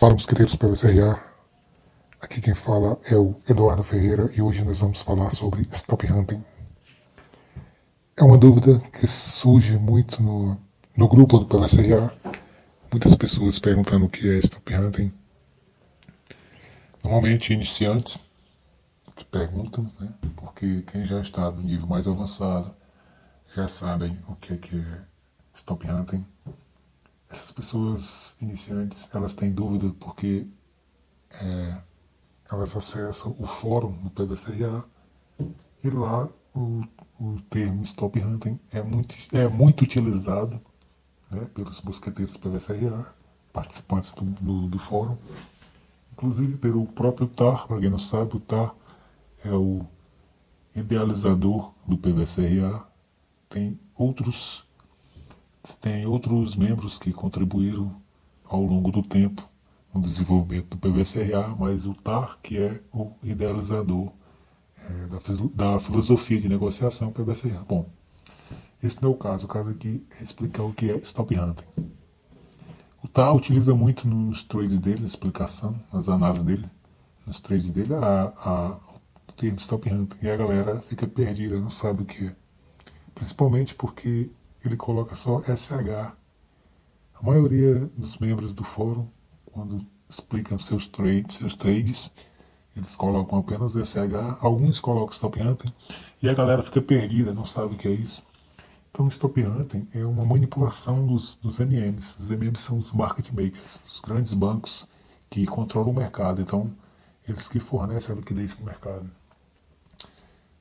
Fala mosqueteiros PVCRA, aqui quem fala é o Eduardo Ferreira e hoje nós vamos falar sobre stop hunting. É uma dúvida que surge muito no, no grupo do PVCRA, muitas pessoas perguntando o que é stop hunting. Normalmente iniciantes que perguntam, né, porque quem já está no nível mais avançado já sabem o que é, que é stop hunting essas pessoas iniciantes elas têm dúvida porque é, elas acessam o fórum do PVCRA e lá o, o termo stop hunting é muito, é muito utilizado né, pelos mosqueteiros PVCRA, participantes do, do, do, fórum, inclusive pelo próprio TAR, para quem não sabe, o TAR é o idealizador do PVCRA, tem outros tem outros membros que contribuíram ao longo do tempo no desenvolvimento do PVCRA, mas o TAR, que é o idealizador é, da, da, filosofia de negociação PVCRA. Bom, esse não é o caso. O caso aqui é explicar o que é stop hunting. O TAR utiliza muito nos trades dele, na explicação, nas análises dele, nos trades dele, a, a, o termo stop hunting. E a galera fica perdida, não sabe o que é. Principalmente porque ele coloca só SH. A maioria dos membros do fórum, quando explicam seus trades, seus trades, eles colocam apenas SH, alguns colocam stop hunting e a galera fica perdida, não sabe o que é isso. Então, stop hunting é uma manipulação dos, dos MMs. Os MMs são os market makers, os grandes bancos que controlam o mercado. Então, eles que fornecem a liquidez para o mercado.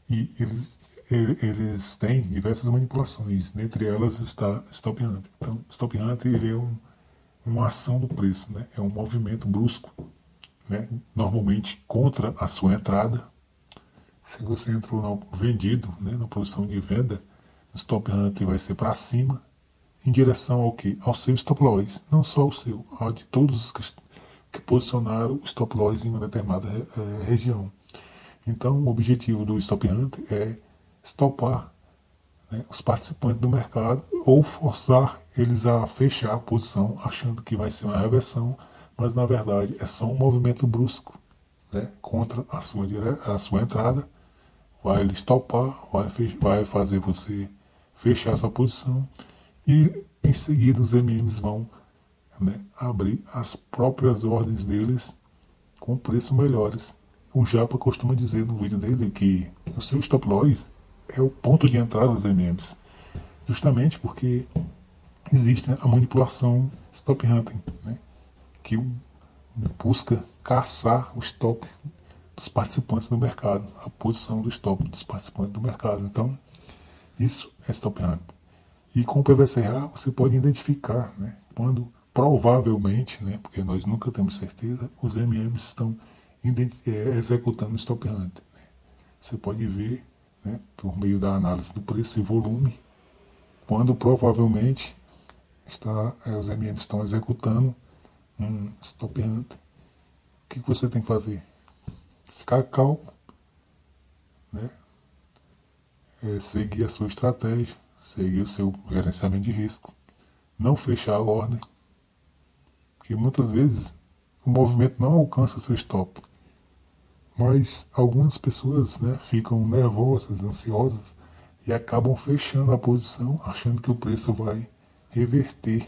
E eles eles têm diversas manipulações, dentre elas está Stop Hunt. Então, Stop Hunt ele é um, uma ação do preço, né? é um movimento brusco, né? normalmente contra a sua entrada. Se você entrou no vendido, né? na posição de venda, o Stop Hunt vai ser para cima, em direção ao que? Ao seu stop loss, não só o seu, ao de todos os que, que posicionaram o stop loss em uma determinada é, região. Então, o objetivo do Stop Hunt é estopar né, os participantes do mercado ou forçar eles a fechar a posição achando que vai ser uma reversão, mas na verdade é só um movimento brusco né, contra a sua, a sua entrada, vai lhe estopar, vai, vai fazer você fechar essa posição e em seguida os MMs vão né, abrir as próprias ordens deles com preços melhores. O Japa costuma dizer no vídeo dele que o seu stop loss é o ponto de entrada dos MMs. Justamente porque existe a manipulação stop hunting, né? que busca caçar o stop dos participantes do mercado, a posição do stop dos participantes do mercado. Então, isso é stop hunting. E com o PVCA você pode identificar né, quando provavelmente, né, porque nós nunca temos certeza, os MMs estão executando stop hunting. Né. Você pode ver né, por meio da análise do preço e volume, quando provavelmente está, é, os MM estão executando um stop hunt. O que você tem que fazer? Ficar calmo, né? É, seguir a sua estratégia, seguir o seu gerenciamento de risco, não fechar a ordem, porque muitas vezes o movimento não alcança seu stop. Mas algumas pessoas né, ficam nervosas, ansiosas e acabam fechando a posição, achando que o preço vai reverter,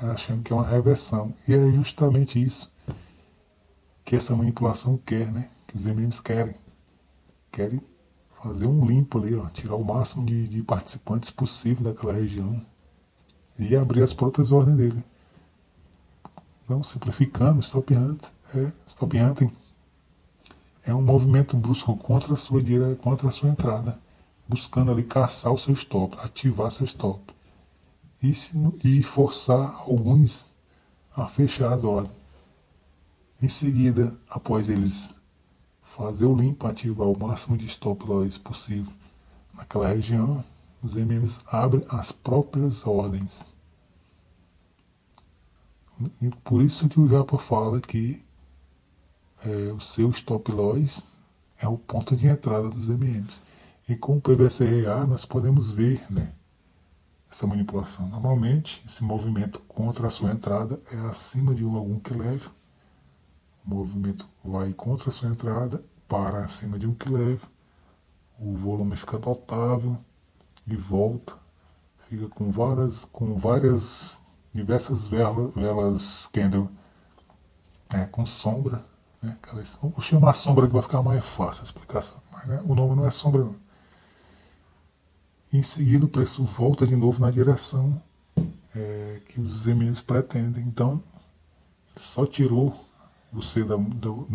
achando que é uma reversão. E é justamente isso que essa manipulação quer, né? Que os MMs querem. Querem fazer um limpo ali, ó, tirar o máximo de, de participantes possível daquela região e abrir as próprias ordens dele. Então, simplificando, stop hunt é stop hunting é um movimento brusco contra a sua contra a sua entrada, buscando ali caçar o seu stop, ativar seu stop e, se, e forçar alguns a fechar as ordens. Em seguida, após eles fazer o limpo, ativar o máximo de stop loss possível naquela região, os MMs abrem as próprias ordens. E por isso que o Japa fala que é, o seu stop loss é o ponto de entrada dos MMs. E com o PVCRA nós podemos ver né, essa manipulação. Normalmente, esse movimento contra a sua entrada é acima de algum que leve. O movimento vai contra a sua entrada, para acima de um que leve. O volume fica totável e volta. Fica com várias, com várias, diversas velas, velas candle é, com sombra. Né? Vou chamar sombra que vai ficar mais fácil a explicação. Mas, né, o nome não é sombra não em seguida o preço volta de novo na direção é, que os emendos pretendem. Então, só tirou você da, do,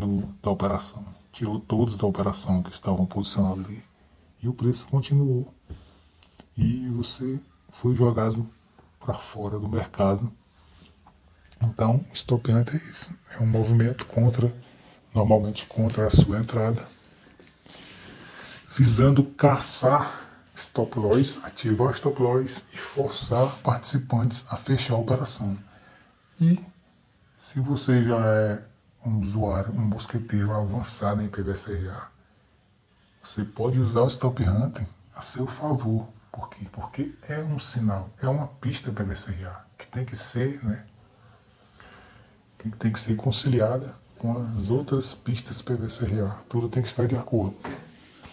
da operação, tirou todos da operação que estavam posicionados ali. E o preço continuou. E você foi jogado para fora do mercado. Então, hunt é isso. É um movimento contra, normalmente contra a sua entrada, visando caçar stop loss, ativar stop loss e forçar participantes a fechar a operação. E se você já é um usuário, um mosqueteiro avançado em PVCRA, você pode usar o stop hunting a seu favor. Por quê? Porque é um sinal, é uma pista PVCRA que tem que ser, né, que tem que ser conciliada com as outras pistas PVCRA. Tudo tem que estar de acordo.